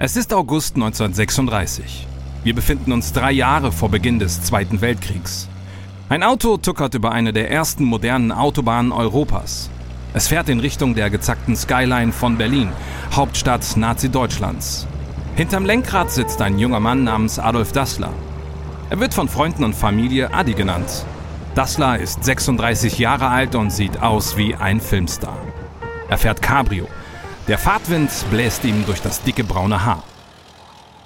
Es ist August 1936. Wir befinden uns drei Jahre vor Beginn des Zweiten Weltkriegs. Ein Auto tuckert über eine der ersten modernen Autobahnen Europas. Es fährt in Richtung der gezackten Skyline von Berlin, Hauptstadt Nazi-Deutschlands. Hinterm Lenkrad sitzt ein junger Mann namens Adolf Dassler. Er wird von Freunden und Familie Adi genannt. Dassler ist 36 Jahre alt und sieht aus wie ein Filmstar. Er fährt Cabrio, der Fahrtwind bläst ihm durch das dicke braune Haar.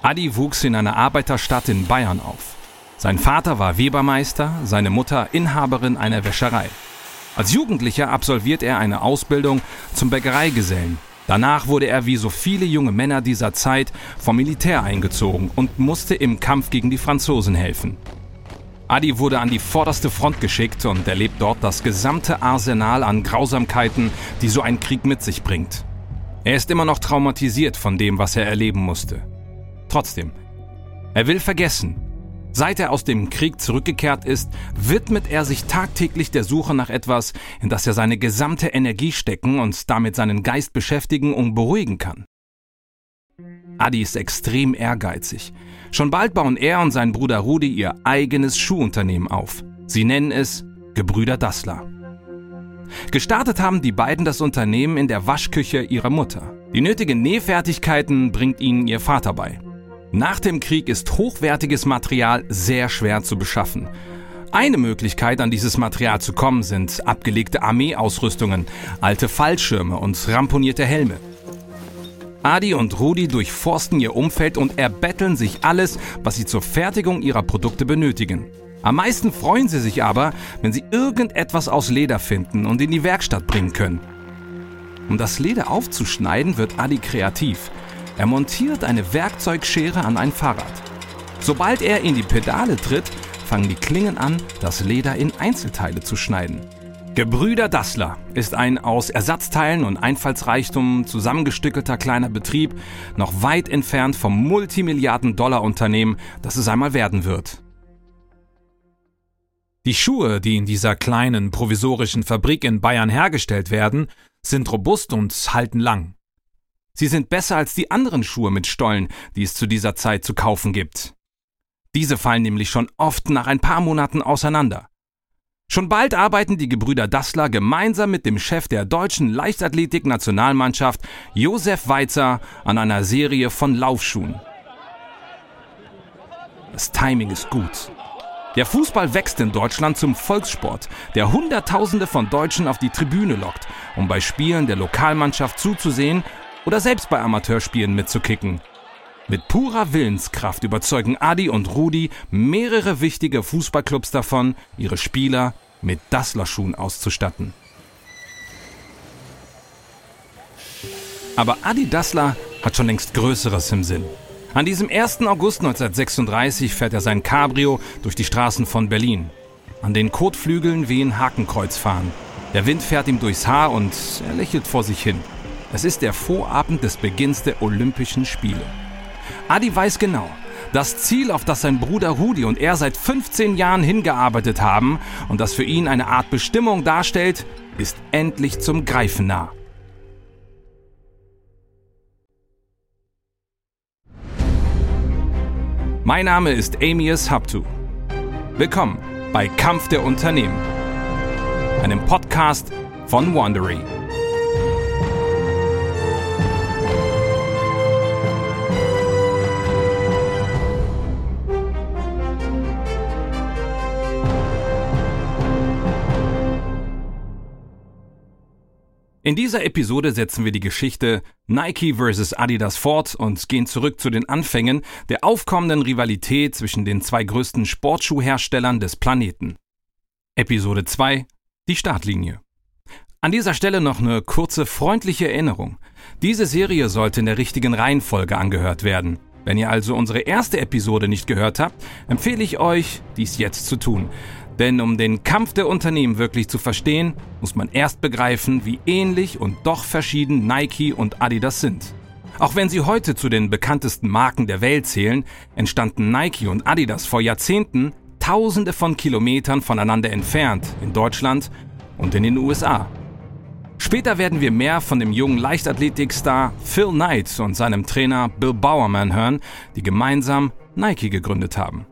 Adi wuchs in einer Arbeiterstadt in Bayern auf. Sein Vater war Webermeister, seine Mutter Inhaberin einer Wäscherei. Als Jugendlicher absolviert er eine Ausbildung zum Bäckereigesellen. Danach wurde er wie so viele junge Männer dieser Zeit vom Militär eingezogen und musste im Kampf gegen die Franzosen helfen. Adi wurde an die vorderste Front geschickt und erlebt dort das gesamte Arsenal an Grausamkeiten, die so ein Krieg mit sich bringt. Er ist immer noch traumatisiert von dem, was er erleben musste. Trotzdem, er will vergessen. Seit er aus dem Krieg zurückgekehrt ist, widmet er sich tagtäglich der Suche nach etwas, in das er seine gesamte Energie stecken und damit seinen Geist beschäftigen und beruhigen kann. Adi ist extrem ehrgeizig. Schon bald bauen er und sein Bruder Rudi ihr eigenes Schuhunternehmen auf. Sie nennen es Gebrüder Dassler. Gestartet haben die beiden das Unternehmen in der Waschküche ihrer Mutter. Die nötigen Nähfertigkeiten bringt ihnen ihr Vater bei. Nach dem Krieg ist hochwertiges Material sehr schwer zu beschaffen. Eine Möglichkeit, an dieses Material zu kommen, sind abgelegte Armeeausrüstungen, alte Fallschirme und ramponierte Helme. Adi und Rudi durchforsten ihr Umfeld und erbetteln sich alles, was sie zur Fertigung ihrer Produkte benötigen. Am meisten freuen sie sich aber, wenn sie irgendetwas aus Leder finden und in die Werkstatt bringen können. Um das Leder aufzuschneiden, wird Adi kreativ. Er montiert eine Werkzeugschere an ein Fahrrad. Sobald er in die Pedale tritt, fangen die Klingen an, das Leder in Einzelteile zu schneiden. Gebrüder Dassler ist ein aus Ersatzteilen und Einfallsreichtum zusammengestückelter kleiner Betrieb, noch weit entfernt vom Multimilliarden-Dollar-Unternehmen, das es einmal werden wird. Die Schuhe, die in dieser kleinen provisorischen Fabrik in Bayern hergestellt werden, sind robust und halten lang. Sie sind besser als die anderen Schuhe mit Stollen, die es zu dieser Zeit zu kaufen gibt. Diese fallen nämlich schon oft nach ein paar Monaten auseinander. Schon bald arbeiten die Gebrüder Dassler gemeinsam mit dem Chef der deutschen Leichtathletik-Nationalmannschaft, Josef Weizer, an einer Serie von Laufschuhen. Das Timing ist gut. Der Fußball wächst in Deutschland zum Volkssport, der Hunderttausende von Deutschen auf die Tribüne lockt, um bei Spielen der Lokalmannschaft zuzusehen oder selbst bei Amateurspielen mitzukicken. Mit purer Willenskraft überzeugen Adi und Rudi mehrere wichtige Fußballclubs davon, ihre Spieler mit Dasslerschuhen auszustatten. Aber Adi Dassler hat schon längst Größeres im Sinn. An diesem 1. August 1936 fährt er sein Cabrio durch die Straßen von Berlin. An den Kotflügeln wehen Hakenkreuzfahnen. Der Wind fährt ihm durchs Haar und er lächelt vor sich hin. Es ist der Vorabend des Beginns der Olympischen Spiele. Adi weiß genau, das Ziel, auf das sein Bruder Rudi und er seit 15 Jahren hingearbeitet haben und das für ihn eine Art Bestimmung darstellt, ist endlich zum Greifen nah. Mein Name ist Amias Habtu. Willkommen bei Kampf der Unternehmen, einem Podcast von Wandery. In dieser Episode setzen wir die Geschichte Nike vs. Adidas fort und gehen zurück zu den Anfängen der aufkommenden Rivalität zwischen den zwei größten Sportschuhherstellern des Planeten. Episode 2 Die Startlinie. An dieser Stelle noch eine kurze freundliche Erinnerung. Diese Serie sollte in der richtigen Reihenfolge angehört werden. Wenn ihr also unsere erste Episode nicht gehört habt, empfehle ich euch, dies jetzt zu tun. Denn um den Kampf der Unternehmen wirklich zu verstehen, muss man erst begreifen, wie ähnlich und doch verschieden Nike und Adidas sind. Auch wenn sie heute zu den bekanntesten Marken der Welt zählen, entstanden Nike und Adidas vor Jahrzehnten tausende von Kilometern voneinander entfernt in Deutschland und in den USA. Später werden wir mehr von dem jungen Leichtathletikstar Phil Knight und seinem Trainer Bill Bowerman hören, die gemeinsam Nike gegründet haben.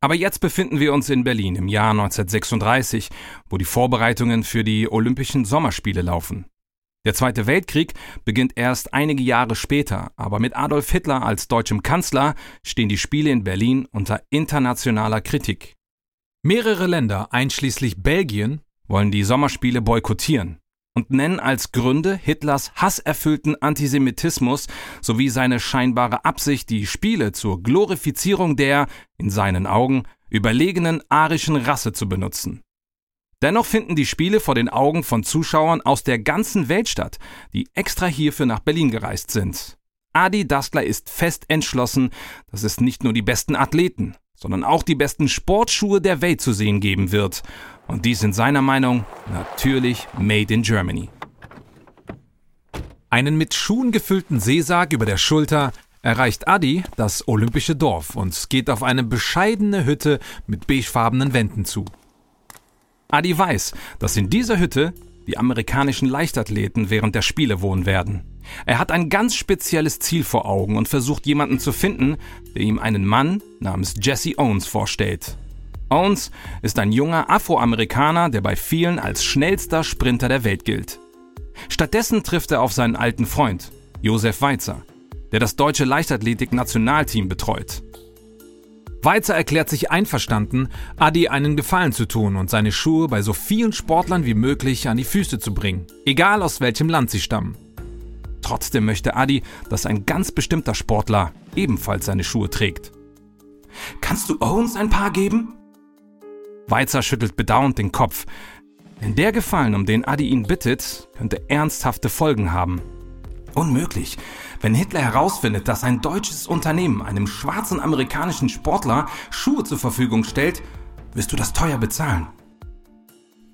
Aber jetzt befinden wir uns in Berlin im Jahr 1936, wo die Vorbereitungen für die Olympischen Sommerspiele laufen. Der Zweite Weltkrieg beginnt erst einige Jahre später, aber mit Adolf Hitler als deutschem Kanzler stehen die Spiele in Berlin unter internationaler Kritik. Mehrere Länder, einschließlich Belgien, wollen die Sommerspiele boykottieren und nennen als Gründe Hitlers hasserfüllten Antisemitismus sowie seine scheinbare Absicht, die Spiele zur Glorifizierung der, in seinen Augen, überlegenen arischen Rasse zu benutzen. Dennoch finden die Spiele vor den Augen von Zuschauern aus der ganzen Welt statt, die extra hierfür nach Berlin gereist sind. Adi Dassler ist fest entschlossen, dass es nicht nur die besten Athleten, sondern auch die besten Sportschuhe der Welt zu sehen geben wird. Und dies in seiner Meinung natürlich Made in Germany. Einen mit Schuhen gefüllten Seesarg über der Schulter erreicht Adi das olympische Dorf und geht auf eine bescheidene Hütte mit beigefarbenen Wänden zu. Adi weiß, dass in dieser Hütte die amerikanischen Leichtathleten während der Spiele wohnen werden. Er hat ein ganz spezielles Ziel vor Augen und versucht jemanden zu finden, der ihm einen Mann namens Jesse Owens vorstellt. Owens ist ein junger Afroamerikaner, der bei vielen als schnellster Sprinter der Welt gilt. Stattdessen trifft er auf seinen alten Freund, Josef Weizer, der das deutsche Leichtathletik-Nationalteam betreut. Weizer erklärt sich einverstanden, Adi einen Gefallen zu tun und seine Schuhe bei so vielen Sportlern wie möglich an die Füße zu bringen, egal aus welchem Land sie stammen. Trotzdem möchte Adi, dass ein ganz bestimmter Sportler ebenfalls seine Schuhe trägt. Kannst du Owens ein paar geben? Weizer schüttelt bedauernd den Kopf. Denn der Gefallen, um den Adi ihn bittet, könnte ernsthafte Folgen haben. Unmöglich. Wenn Hitler herausfindet, dass ein deutsches Unternehmen einem schwarzen amerikanischen Sportler Schuhe zur Verfügung stellt, wirst du das teuer bezahlen.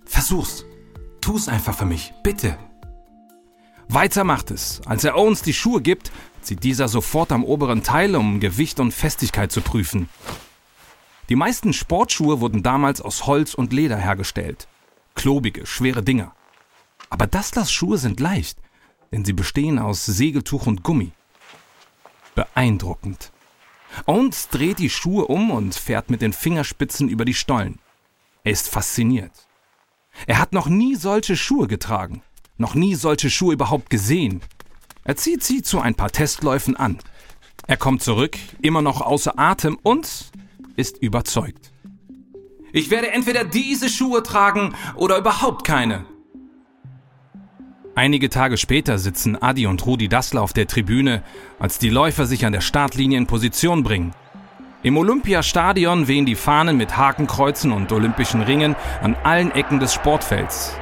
Versuch's. Tu's einfach für mich, bitte. Weiter macht es. Als er Owens die Schuhe gibt, zieht dieser sofort am oberen Teil, um Gewicht und Festigkeit zu prüfen. Die meisten Sportschuhe wurden damals aus Holz und Leder hergestellt. Klobige, schwere Dinger. Aber Dasslers Schuhe sind leicht, denn sie bestehen aus Segeltuch und Gummi. Beeindruckend. Owens dreht die Schuhe um und fährt mit den Fingerspitzen über die Stollen. Er ist fasziniert. Er hat noch nie solche Schuhe getragen noch nie solche Schuhe überhaupt gesehen. Er zieht sie zu ein paar Testläufen an. Er kommt zurück, immer noch außer Atem und ist überzeugt. Ich werde entweder diese Schuhe tragen oder überhaupt keine. Einige Tage später sitzen Adi und Rudi Dassler auf der Tribüne, als die Läufer sich an der Startlinie in Position bringen. Im Olympiastadion wehen die Fahnen mit Hakenkreuzen und olympischen Ringen an allen Ecken des Sportfelds.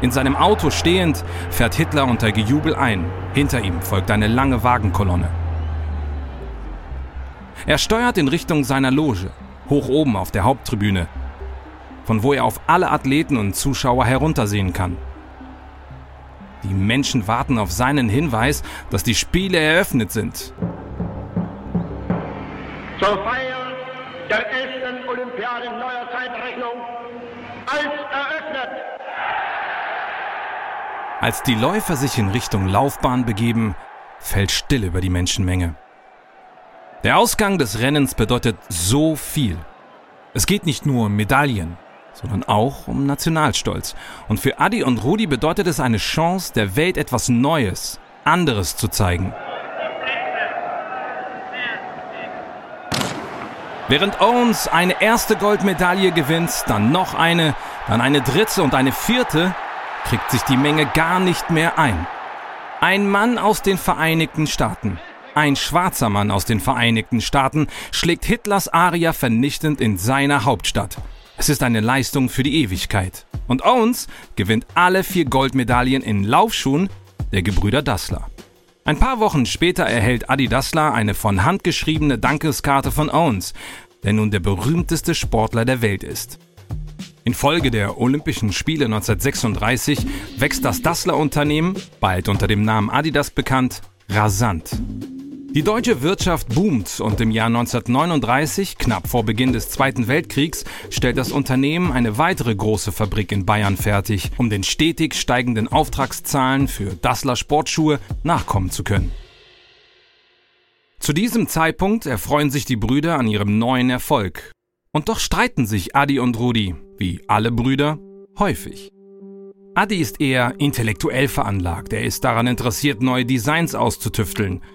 In seinem Auto stehend fährt Hitler unter Gejubel ein. Hinter ihm folgt eine lange Wagenkolonne. Er steuert in Richtung seiner Loge, hoch oben auf der Haupttribüne, von wo er auf alle Athleten und Zuschauer heruntersehen kann. Die Menschen warten auf seinen Hinweis, dass die Spiele eröffnet sind. Zur Feier der 11. Olympiade neuer Zeitrechnung als eröffnet als die Läufer sich in Richtung Laufbahn begeben, fällt still über die Menschenmenge. Der Ausgang des Rennens bedeutet so viel. Es geht nicht nur um Medaillen, sondern auch um Nationalstolz. Und für Adi und Rudi bedeutet es eine Chance, der Welt etwas Neues, anderes zu zeigen. Während Owens eine erste Goldmedaille gewinnt, dann noch eine, dann eine dritte und eine vierte, kriegt sich die Menge gar nicht mehr ein. Ein Mann aus den Vereinigten Staaten, ein schwarzer Mann aus den Vereinigten Staaten, schlägt Hitlers Aria vernichtend in seiner Hauptstadt. Es ist eine Leistung für die Ewigkeit. Und Owens gewinnt alle vier Goldmedaillen in Laufschuhen der Gebrüder Dassler. Ein paar Wochen später erhält Adi Dassler eine von Hand geschriebene Dankeskarte von Owens, der nun der berühmteste Sportler der Welt ist. Infolge der Olympischen Spiele 1936 wächst das Dassler-Unternehmen, bald unter dem Namen Adidas bekannt, rasant. Die deutsche Wirtschaft boomt und im Jahr 1939, knapp vor Beginn des Zweiten Weltkriegs, stellt das Unternehmen eine weitere große Fabrik in Bayern fertig, um den stetig steigenden Auftragszahlen für Dassler Sportschuhe nachkommen zu können. Zu diesem Zeitpunkt erfreuen sich die Brüder an ihrem neuen Erfolg. Und doch streiten sich Adi und Rudi, wie alle Brüder, häufig. Adi ist eher intellektuell veranlagt, er ist daran interessiert, neue Designs auszutüfteln –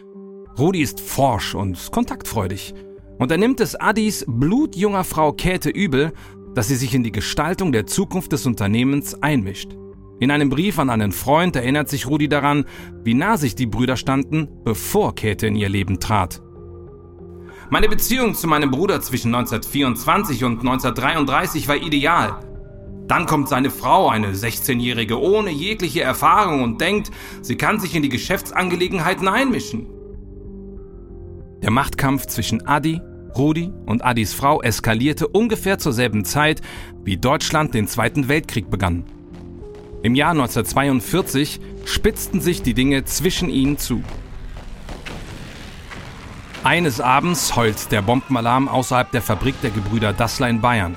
Rudi ist forsch und kontaktfreudig. Und er nimmt es Addis blutjunger Frau Käthe übel, dass sie sich in die Gestaltung der Zukunft des Unternehmens einmischt. In einem Brief an einen Freund erinnert sich Rudi daran, wie nah sich die Brüder standen, bevor Käthe in ihr Leben trat. Meine Beziehung zu meinem Bruder zwischen 1924 und 1933 war ideal. Dann kommt seine Frau, eine 16-Jährige ohne jegliche Erfahrung und denkt, sie kann sich in die Geschäftsangelegenheiten einmischen. Der Machtkampf zwischen Adi, Rudi und Adis Frau eskalierte ungefähr zur selben Zeit, wie Deutschland den Zweiten Weltkrieg begann. Im Jahr 1942 spitzten sich die Dinge zwischen ihnen zu. Eines Abends heult der Bombenalarm außerhalb der Fabrik der Gebrüder Dassler in Bayern.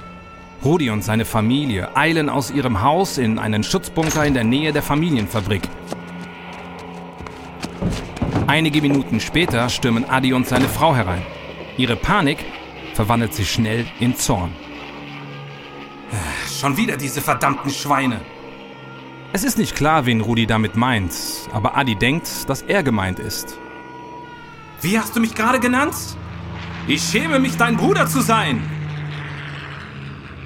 Rudi und seine Familie eilen aus ihrem Haus in einen Schutzbunker in der Nähe der Familienfabrik. Einige Minuten später stürmen Adi und seine Frau herein. Ihre Panik verwandelt sich schnell in Zorn. Schon wieder diese verdammten Schweine. Es ist nicht klar, wen Rudi damit meint, aber Adi denkt, dass er gemeint ist. Wie hast du mich gerade genannt? Ich schäme mich, dein Bruder zu sein.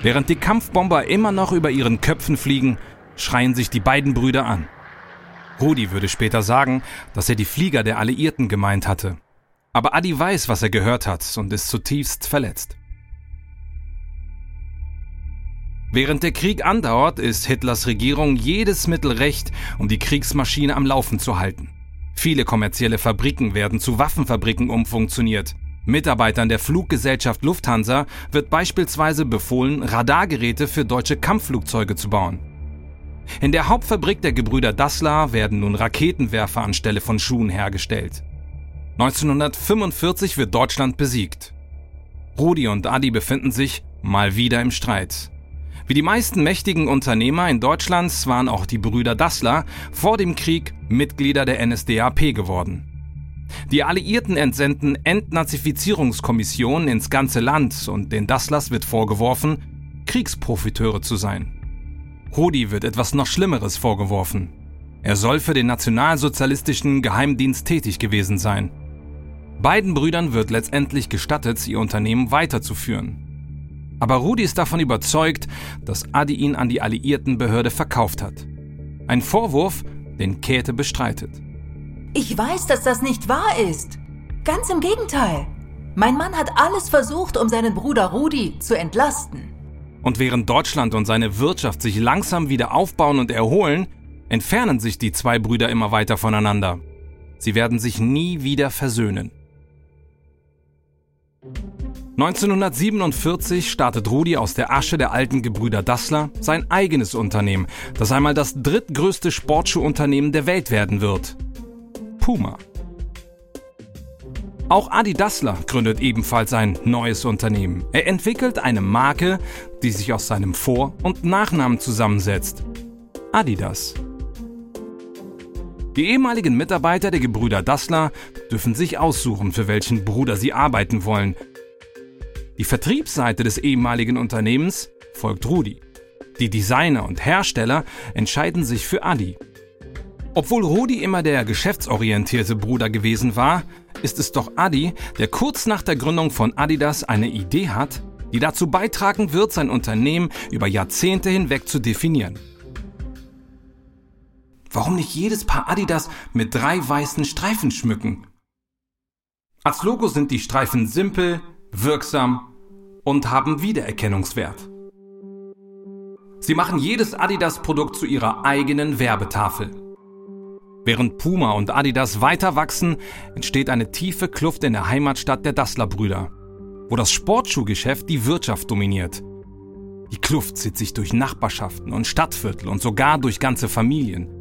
Während die Kampfbomber immer noch über ihren Köpfen fliegen, schreien sich die beiden Brüder an. Rudi würde später sagen, dass er die Flieger der Alliierten gemeint hatte. Aber Adi weiß, was er gehört hat und ist zutiefst verletzt. Während der Krieg andauert, ist Hitlers Regierung jedes Mittel recht, um die Kriegsmaschine am Laufen zu halten. Viele kommerzielle Fabriken werden zu Waffenfabriken umfunktioniert. Mitarbeitern der Fluggesellschaft Lufthansa wird beispielsweise befohlen, Radargeräte für deutsche Kampfflugzeuge zu bauen. In der Hauptfabrik der Gebrüder Dassler werden nun Raketenwerfer anstelle von Schuhen hergestellt. 1945 wird Deutschland besiegt. Rudi und Adi befinden sich mal wieder im Streit. Wie die meisten mächtigen Unternehmer in Deutschland waren auch die Brüder Dassler vor dem Krieg Mitglieder der NSDAP geworden. Die Alliierten entsenden Entnazifizierungskommissionen ins ganze Land und den Dasslers wird vorgeworfen, Kriegsprofiteure zu sein. Rudi wird etwas noch Schlimmeres vorgeworfen. Er soll für den nationalsozialistischen Geheimdienst tätig gewesen sein. Beiden Brüdern wird letztendlich gestattet, ihr Unternehmen weiterzuführen. Aber Rudi ist davon überzeugt, dass Adi ihn an die alliierten Behörde verkauft hat. Ein Vorwurf, den Käthe bestreitet. Ich weiß, dass das nicht wahr ist. Ganz im Gegenteil. Mein Mann hat alles versucht, um seinen Bruder Rudi zu entlasten. Und während Deutschland und seine Wirtschaft sich langsam wieder aufbauen und erholen, entfernen sich die zwei Brüder immer weiter voneinander. Sie werden sich nie wieder versöhnen. 1947 startet Rudi aus der Asche der alten Gebrüder Dassler sein eigenes Unternehmen, das einmal das drittgrößte Sportschuhunternehmen der Welt werden wird. Puma. Auch Adi Dassler gründet ebenfalls ein neues Unternehmen. Er entwickelt eine Marke, die sich aus seinem Vor- und Nachnamen zusammensetzt. Adidas. Die ehemaligen Mitarbeiter der Gebrüder Dassler dürfen sich aussuchen, für welchen Bruder sie arbeiten wollen. Die Vertriebsseite des ehemaligen Unternehmens folgt Rudi. Die Designer und Hersteller entscheiden sich für Adi. Obwohl Rudi immer der geschäftsorientierte Bruder gewesen war, ist es doch Adi, der kurz nach der Gründung von Adidas eine Idee hat, die dazu beitragen wird, sein Unternehmen über Jahrzehnte hinweg zu definieren. Warum nicht jedes Paar Adidas mit drei weißen Streifen schmücken? Als Logo sind die Streifen simpel, wirksam und haben Wiedererkennungswert. Sie machen jedes Adidas-Produkt zu ihrer eigenen Werbetafel. Während Puma und Adidas weiter wachsen, entsteht eine tiefe Kluft in der Heimatstadt der Dassler-Brüder, wo das Sportschuhgeschäft die Wirtschaft dominiert. Die Kluft zieht sich durch Nachbarschaften und Stadtviertel und sogar durch ganze Familien.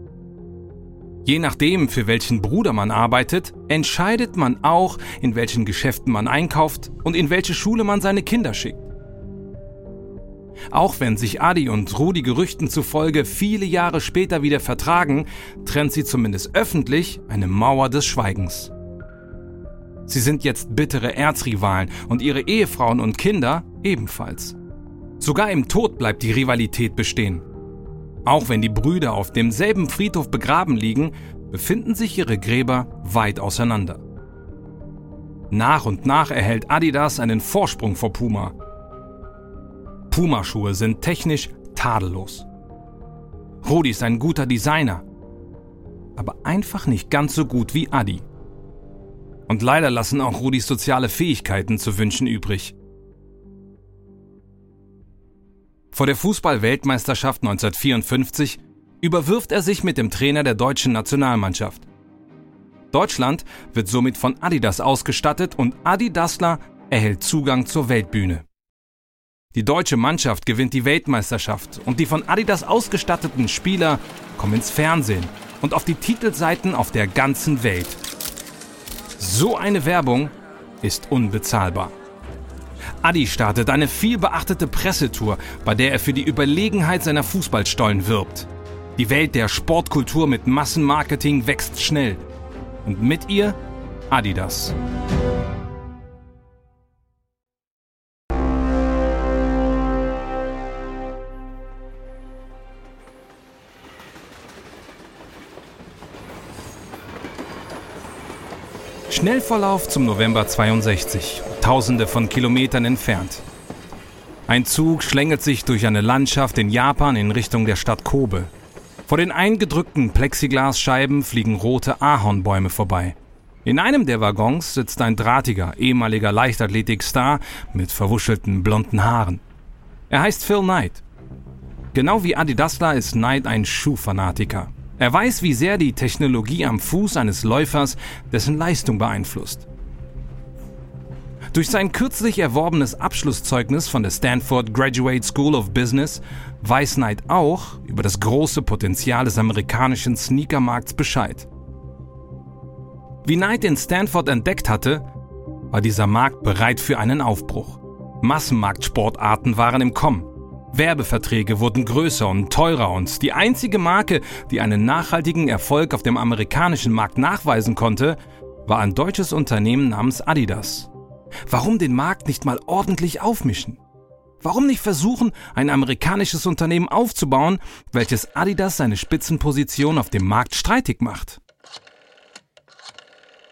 Je nachdem, für welchen Bruder man arbeitet, entscheidet man auch, in welchen Geschäften man einkauft und in welche Schule man seine Kinder schickt. Auch wenn sich Adi und Rudi Gerüchten zufolge viele Jahre später wieder vertragen, trennt sie zumindest öffentlich eine Mauer des Schweigens. Sie sind jetzt bittere Erzrivalen und ihre Ehefrauen und Kinder ebenfalls. Sogar im Tod bleibt die Rivalität bestehen. Auch wenn die Brüder auf demselben Friedhof begraben liegen, befinden sich ihre Gräber weit auseinander. Nach und nach erhält Adidas einen Vorsprung vor Puma. Puma-Schuhe sind technisch tadellos. Rudi ist ein guter Designer, aber einfach nicht ganz so gut wie Adi. Und leider lassen auch Rudis soziale Fähigkeiten zu wünschen übrig. Vor der Fußball-Weltmeisterschaft 1954 überwirft er sich mit dem Trainer der deutschen Nationalmannschaft. Deutschland wird somit von Adidas ausgestattet und Adi Dassler erhält Zugang zur Weltbühne. Die deutsche Mannschaft gewinnt die Weltmeisterschaft und die von Adidas ausgestatteten Spieler kommen ins Fernsehen und auf die Titelseiten auf der ganzen Welt. So eine Werbung ist unbezahlbar. Adi startet eine vielbeachtete Pressetour, bei der er für die Überlegenheit seiner Fußballstollen wirbt. Die Welt der Sportkultur mit Massenmarketing wächst schnell. Und mit ihr Adidas. Schnellverlauf zum November 62, tausende von Kilometern entfernt. Ein Zug schlängelt sich durch eine Landschaft in Japan in Richtung der Stadt Kobe. Vor den eingedrückten Plexiglasscheiben fliegen rote Ahornbäume vorbei. In einem der Waggons sitzt ein drahtiger, ehemaliger Leichtathletikstar mit verwuschelten blonden Haaren. Er heißt Phil Knight. Genau wie Adi Dassler ist Knight ein Schuhfanatiker. Er weiß, wie sehr die Technologie am Fuß eines Läufers dessen Leistung beeinflusst. Durch sein kürzlich erworbenes Abschlusszeugnis von der Stanford Graduate School of Business weiß Knight auch über das große Potenzial des amerikanischen Sneakermarkts Bescheid. Wie Knight in Stanford entdeckt hatte, war dieser Markt bereit für einen Aufbruch. Massenmarktsportarten waren im Kommen. Werbeverträge wurden größer und teurer und die einzige Marke, die einen nachhaltigen Erfolg auf dem amerikanischen Markt nachweisen konnte, war ein deutsches Unternehmen namens Adidas. Warum den Markt nicht mal ordentlich aufmischen? Warum nicht versuchen, ein amerikanisches Unternehmen aufzubauen, welches Adidas seine Spitzenposition auf dem Markt streitig macht?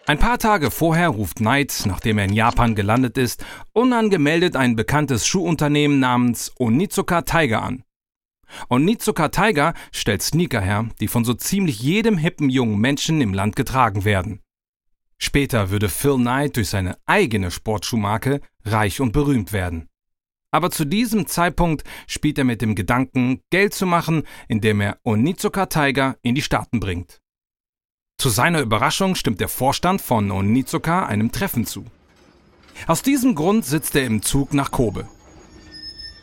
Ein paar Tage vorher ruft Knight, nachdem er in Japan gelandet ist, unangemeldet ein bekanntes Schuhunternehmen namens Onitsuka Tiger an. Onitsuka Tiger stellt Sneaker her, die von so ziemlich jedem hippen jungen Menschen im Land getragen werden. Später würde Phil Knight durch seine eigene Sportschuhmarke reich und berühmt werden. Aber zu diesem Zeitpunkt spielt er mit dem Gedanken, Geld zu machen, indem er Onitsuka Tiger in die Staaten bringt. Zu seiner Überraschung stimmt der Vorstand von Onizuka einem Treffen zu. Aus diesem Grund sitzt er im Zug nach Kobe.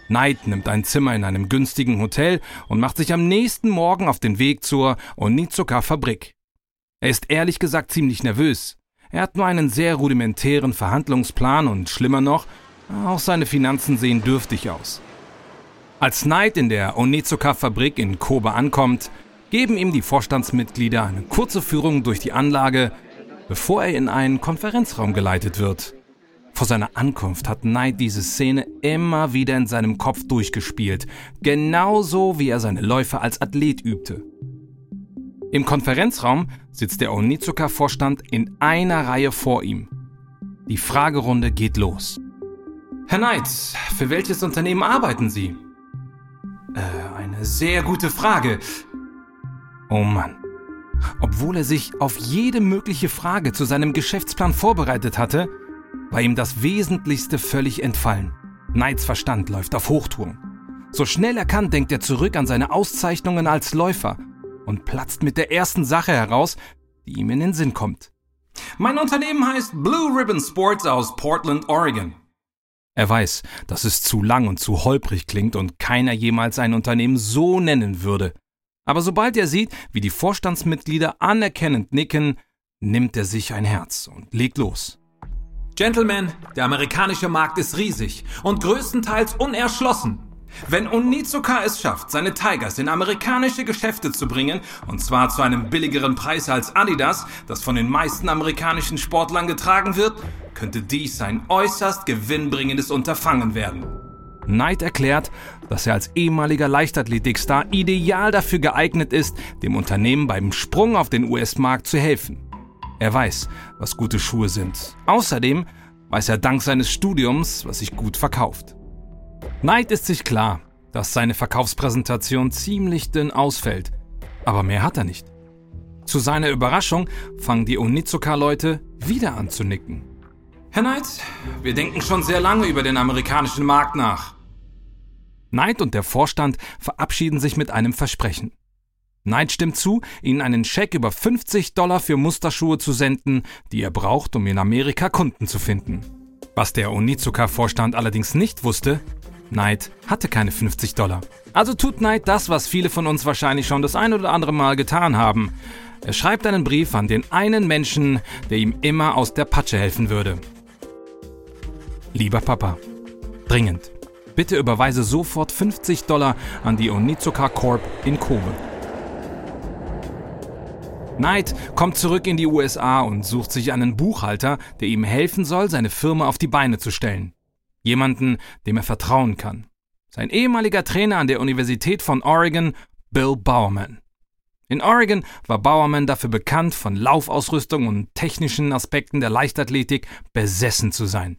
Knight nimmt ein Zimmer in einem günstigen Hotel und macht sich am nächsten Morgen auf den Weg zur Onizuka Fabrik. Er ist ehrlich gesagt ziemlich nervös. Er hat nur einen sehr rudimentären Verhandlungsplan und schlimmer noch, auch seine Finanzen sehen dürftig aus. Als Knight in der Onizuka Fabrik in Kobe ankommt, geben ihm die Vorstandsmitglieder eine kurze Führung durch die Anlage, bevor er in einen Konferenzraum geleitet wird. Vor seiner Ankunft hat Knight diese Szene immer wieder in seinem Kopf durchgespielt, genauso wie er seine Läufe als Athlet übte. Im Konferenzraum sitzt der Onizuka-Vorstand in einer Reihe vor ihm. Die Fragerunde geht los. Herr Knight, für welches Unternehmen arbeiten Sie? Äh, eine sehr gute Frage. Oh Mann. Obwohl er sich auf jede mögliche Frage zu seinem Geschäftsplan vorbereitet hatte, war ihm das Wesentlichste völlig entfallen. Knights Verstand läuft auf Hochtouren. So schnell er kann, denkt er zurück an seine Auszeichnungen als Läufer und platzt mit der ersten Sache heraus, die ihm in den Sinn kommt. Mein Unternehmen heißt Blue Ribbon Sports aus Portland, Oregon. Er weiß, dass es zu lang und zu holprig klingt und keiner jemals ein Unternehmen so nennen würde. Aber sobald er sieht, wie die Vorstandsmitglieder anerkennend nicken, nimmt er sich ein Herz und legt los. Gentlemen, der amerikanische Markt ist riesig und größtenteils unerschlossen. Wenn Onizuka es schafft, seine Tigers in amerikanische Geschäfte zu bringen, und zwar zu einem billigeren Preis als Adidas, das von den meisten amerikanischen Sportlern getragen wird, könnte dies ein äußerst gewinnbringendes Unterfangen werden. Knight erklärt, dass er als ehemaliger Leichtathletikstar ideal dafür geeignet ist, dem Unternehmen beim Sprung auf den US-Markt zu helfen. Er weiß, was gute Schuhe sind. Außerdem weiß er dank seines Studiums, was sich gut verkauft. Knight ist sich klar, dass seine Verkaufspräsentation ziemlich dünn ausfällt, aber mehr hat er nicht. Zu seiner Überraschung fangen die Onizuka-Leute wieder an zu nicken. Herr Knight, wir denken schon sehr lange über den amerikanischen Markt nach. Knight und der Vorstand verabschieden sich mit einem Versprechen. Knight stimmt zu, ihnen einen Scheck über 50 Dollar für Musterschuhe zu senden, die er braucht, um in Amerika Kunden zu finden. Was der Onizuka-Vorstand allerdings nicht wusste, Knight hatte keine 50 Dollar. Also tut Knight das, was viele von uns wahrscheinlich schon das ein oder andere Mal getan haben. Er schreibt einen Brief an den einen Menschen, der ihm immer aus der Patsche helfen würde. Lieber Papa, dringend. Bitte überweise sofort 50 Dollar an die Onizuka Corp in Kobe. Knight kommt zurück in die USA und sucht sich einen Buchhalter, der ihm helfen soll, seine Firma auf die Beine zu stellen. Jemanden, dem er vertrauen kann. Sein ehemaliger Trainer an der Universität von Oregon, Bill Bowerman. In Oregon war Bowerman dafür bekannt, von Laufausrüstung und technischen Aspekten der Leichtathletik besessen zu sein.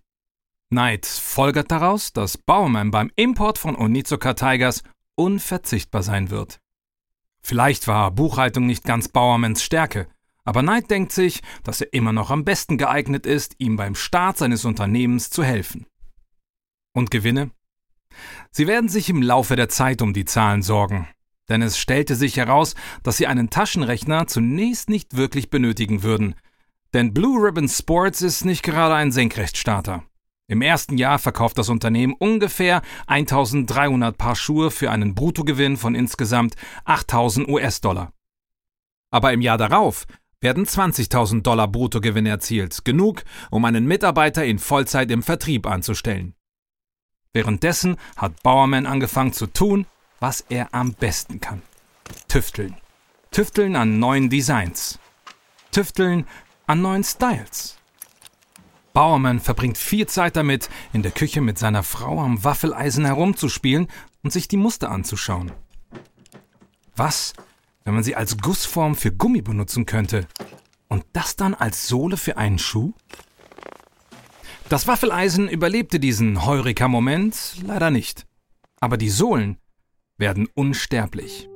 Knight folgert daraus, dass Bowerman beim Import von Onizuka Tigers unverzichtbar sein wird. Vielleicht war Buchhaltung nicht ganz Bowermans Stärke, aber Knight denkt sich, dass er immer noch am besten geeignet ist, ihm beim Start seines Unternehmens zu helfen. Und Gewinne? Sie werden sich im Laufe der Zeit um die Zahlen sorgen, denn es stellte sich heraus, dass sie einen Taschenrechner zunächst nicht wirklich benötigen würden, denn Blue Ribbon Sports ist nicht gerade ein Senkrechtstarter. Im ersten Jahr verkauft das Unternehmen ungefähr 1300 Paar Schuhe für einen Bruttogewinn von insgesamt 8000 US-Dollar. Aber im Jahr darauf werden 20.000 Dollar Bruttogewinn erzielt, genug, um einen Mitarbeiter in Vollzeit im Vertrieb anzustellen. Währenddessen hat Bowerman angefangen zu tun, was er am besten kann. Tüfteln. Tüfteln an neuen Designs. Tüfteln an neuen Styles. Bowerman verbringt viel Zeit damit, in der Küche mit seiner Frau am Waffeleisen herumzuspielen und sich die Muster anzuschauen. Was, wenn man sie als Gussform für Gummi benutzen könnte? Und das dann als Sohle für einen Schuh? Das Waffeleisen überlebte diesen Heureka-Moment leider nicht. Aber die Sohlen werden unsterblich.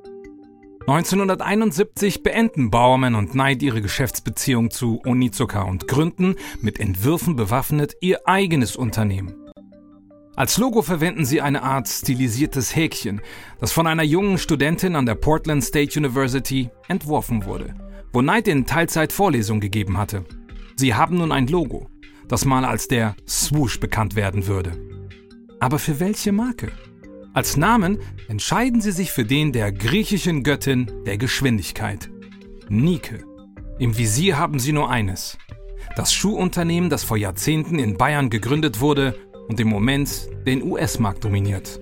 1971 beenden Bowerman und Knight ihre Geschäftsbeziehung zu Onizuka und gründen, mit Entwürfen bewaffnet, ihr eigenes Unternehmen. Als Logo verwenden sie eine Art stilisiertes Häkchen, das von einer jungen Studentin an der Portland State University entworfen wurde, wo Knight in Teilzeit Vorlesungen gegeben hatte. Sie haben nun ein Logo, das mal als der Swoosh bekannt werden würde. Aber für welche Marke? Als Namen entscheiden sie sich für den der griechischen Göttin der Geschwindigkeit, Nike. Im Visier haben sie nur eines. Das Schuhunternehmen, das vor Jahrzehnten in Bayern gegründet wurde und im Moment den US-Markt dominiert.